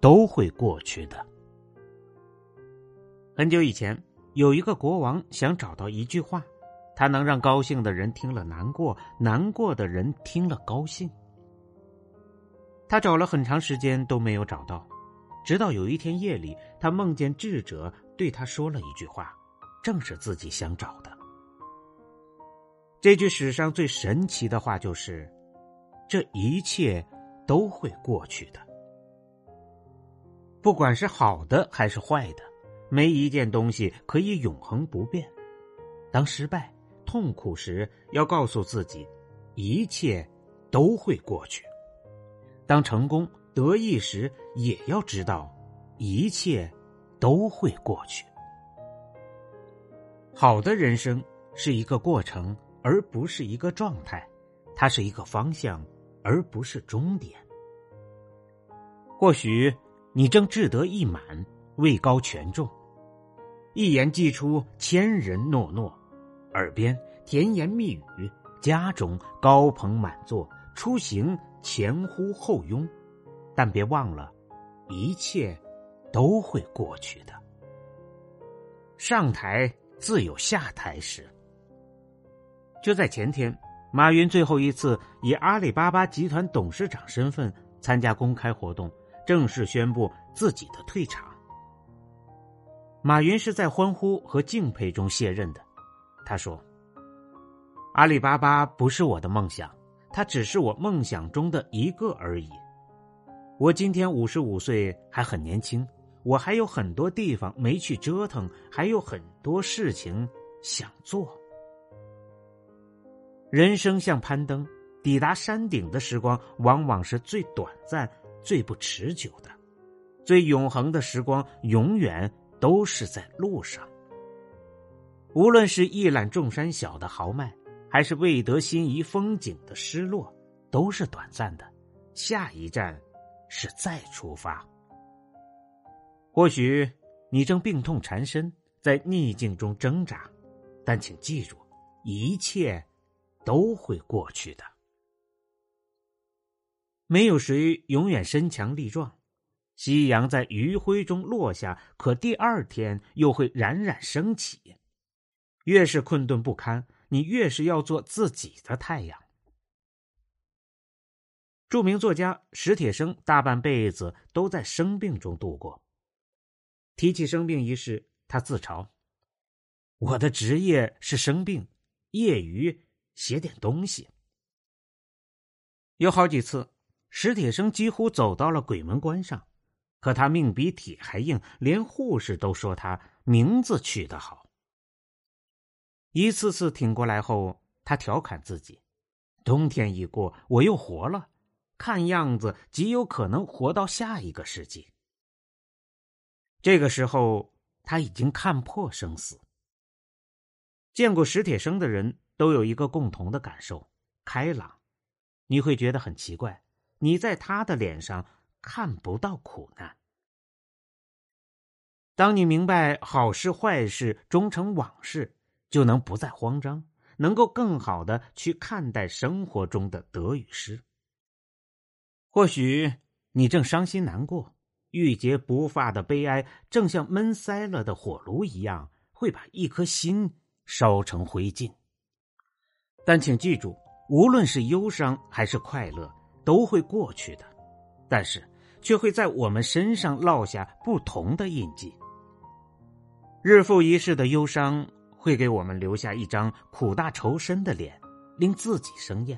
都会过去的。很久以前，有一个国王想找到一句话，他能让高兴的人听了难过，难过的人听了高兴。他找了很长时间都没有找到，直到有一天夜里，他梦见智者对他说了一句话，正是自己想找的。这句史上最神奇的话就是：“这一切都会过去的。”不管是好的还是坏的，没一件东西可以永恒不变。当失败、痛苦时，要告诉自己，一切都会过去；当成功、得意时，也要知道，一切都会过去。好的人生是一个过程，而不是一个状态；它是一个方向，而不是终点。或许。你正志得意满，位高权重，一言既出，千人诺诺，耳边甜言蜜语，家中高朋满座，出行前呼后拥，但别忘了，一切都会过去的。上台自有下台时。就在前天，马云最后一次以阿里巴巴集团董事长身份参加公开活动。正式宣布自己的退场。马云是在欢呼和敬佩中卸任的。他说：“阿里巴巴不是我的梦想，它只是我梦想中的一个而已。我今天五十五岁，还很年轻，我还有很多地方没去折腾，还有很多事情想做。人生像攀登，抵达山顶的时光往往是最短暂。”最不持久的、最永恒的时光，永远都是在路上。无论是一览众山小的豪迈，还是未得心仪风景的失落，都是短暂的。下一站是再出发。或许你正病痛缠身，在逆境中挣扎，但请记住，一切都会过去的。没有谁永远身强力壮，夕阳在余晖中落下，可第二天又会冉冉升起。越是困顿不堪，你越是要做自己的太阳。著名作家史铁生大半辈子都在生病中度过。提起生病一事，他自嘲：“我的职业是生病，业余写点东西。”有好几次。史铁生几乎走到了鬼门关上，可他命比铁还硬，连护士都说他名字取得好。一次次挺过来后，他调侃自己：“冬天一过，我又活了，看样子极有可能活到下一个世纪。”这个时候，他已经看破生死。见过史铁生的人都有一个共同的感受：开朗。你会觉得很奇怪。你在他的脸上看不到苦难。当你明白好事坏事终成往事，就能不再慌张，能够更好的去看待生活中的得与失。或许你正伤心难过，郁结不发的悲哀，正像闷塞了的火炉一样，会把一颗心烧成灰烬。但请记住，无论是忧伤还是快乐。都会过去的，但是却会在我们身上烙下不同的印记。日复一日的忧伤会给我们留下一张苦大仇深的脸，令自己生厌；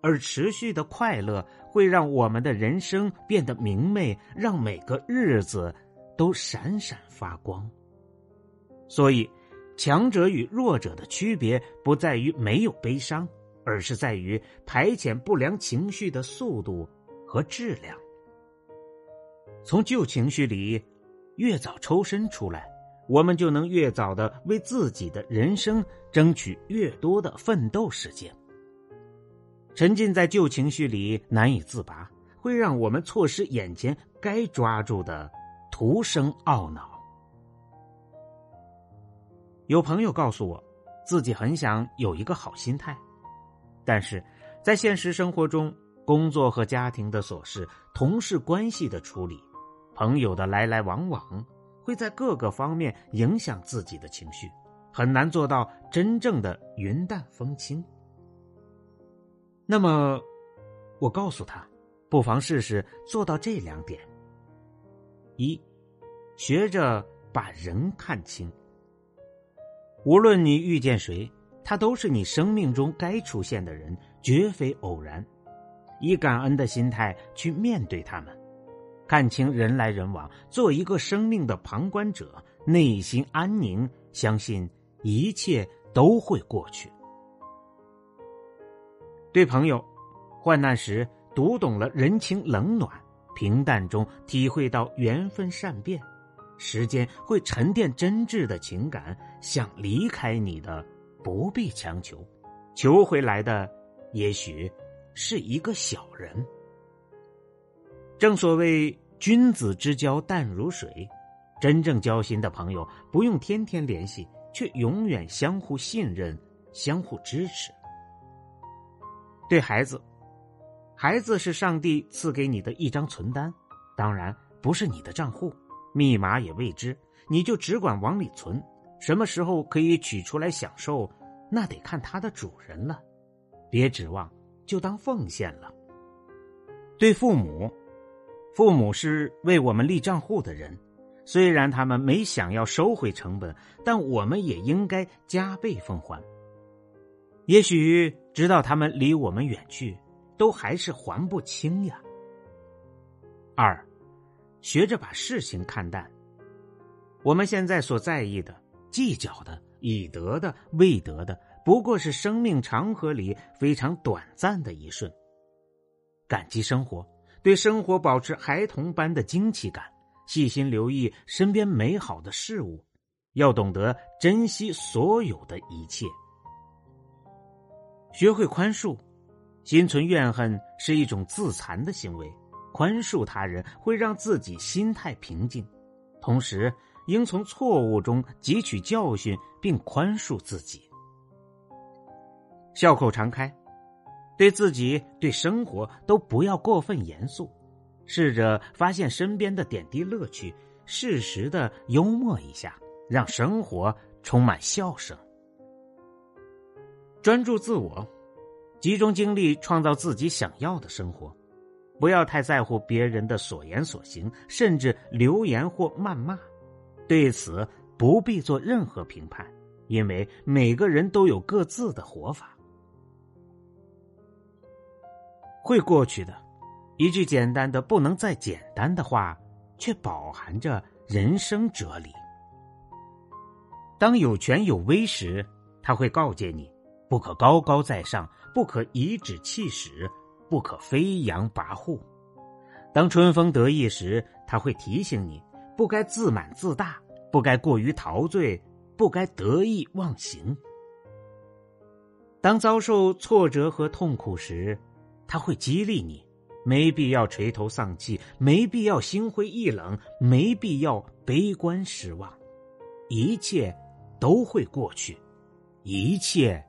而持续的快乐会让我们的人生变得明媚，让每个日子都闪闪发光。所以，强者与弱者的区别不在于没有悲伤。而是在于排遣不良情绪的速度和质量。从旧情绪里越早抽身出来，我们就能越早的为自己的人生争取越多的奋斗时间。沉浸在旧情绪里难以自拔，会让我们错失眼前该抓住的，徒生懊恼。有朋友告诉我，自己很想有一个好心态，但是在现实生活中，工作和家庭的琐事、同事关系的处理、朋友的来来往往，会在各个方面影响自己的情绪，很难做到真正的云淡风轻。那么，我告诉他，不妨试试做到这两点：一，学着把人看清。无论你遇见谁，他都是你生命中该出现的人，绝非偶然。以感恩的心态去面对他们，看清人来人往，做一个生命的旁观者，内心安宁，相信一切都会过去。对朋友，患难时读懂了人情冷暖，平淡中体会到缘分善变。时间会沉淀真挚的情感，想离开你的，不必强求，求回来的也许是一个小人。正所谓君子之交淡如水，真正交心的朋友不用天天联系，却永远相互信任、相互支持。对孩子，孩子是上帝赐给你的一张存单，当然不是你的账户。密码也未知，你就只管往里存，什么时候可以取出来享受，那得看它的主人了。别指望，就当奉献了。对父母，父母是为我们立账户的人，虽然他们没想要收回成本，但我们也应该加倍奉还。也许直到他们离我们远去，都还是还不清呀。二。学着把事情看淡。我们现在所在意的、计较的、已得的、未得的，不过是生命长河里非常短暂的一瞬。感激生活，对生活保持孩童般的惊奇感，细心留意身边美好的事物，要懂得珍惜所有的一切。学会宽恕，心存怨恨是一种自残的行为。宽恕他人会让自己心态平静，同时应从错误中汲取教训，并宽恕自己。笑口常开，对自己、对生活都不要过分严肃，试着发现身边的点滴乐趣，适时的幽默一下，让生活充满笑声。专注自我，集中精力创造自己想要的生活。不要太在乎别人的所言所行，甚至流言或谩骂，对此不必做任何评判，因为每个人都有各自的活法。会过去的，一句简单的不能再简单的话，却饱含着人生哲理。当有权有威时，他会告诫你：不可高高在上，不可颐指气使。不可飞扬跋扈。当春风得意时，他会提醒你不该自满自大，不该过于陶醉，不该得意忘形。当遭受挫折和痛苦时，他会激励你，没必要垂头丧气，没必要心灰意冷，没必要悲观失望。一切都会过去，一切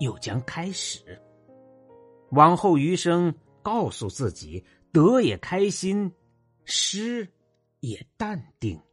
又将开始。往后余生，告诉自己：得也开心，失也淡定。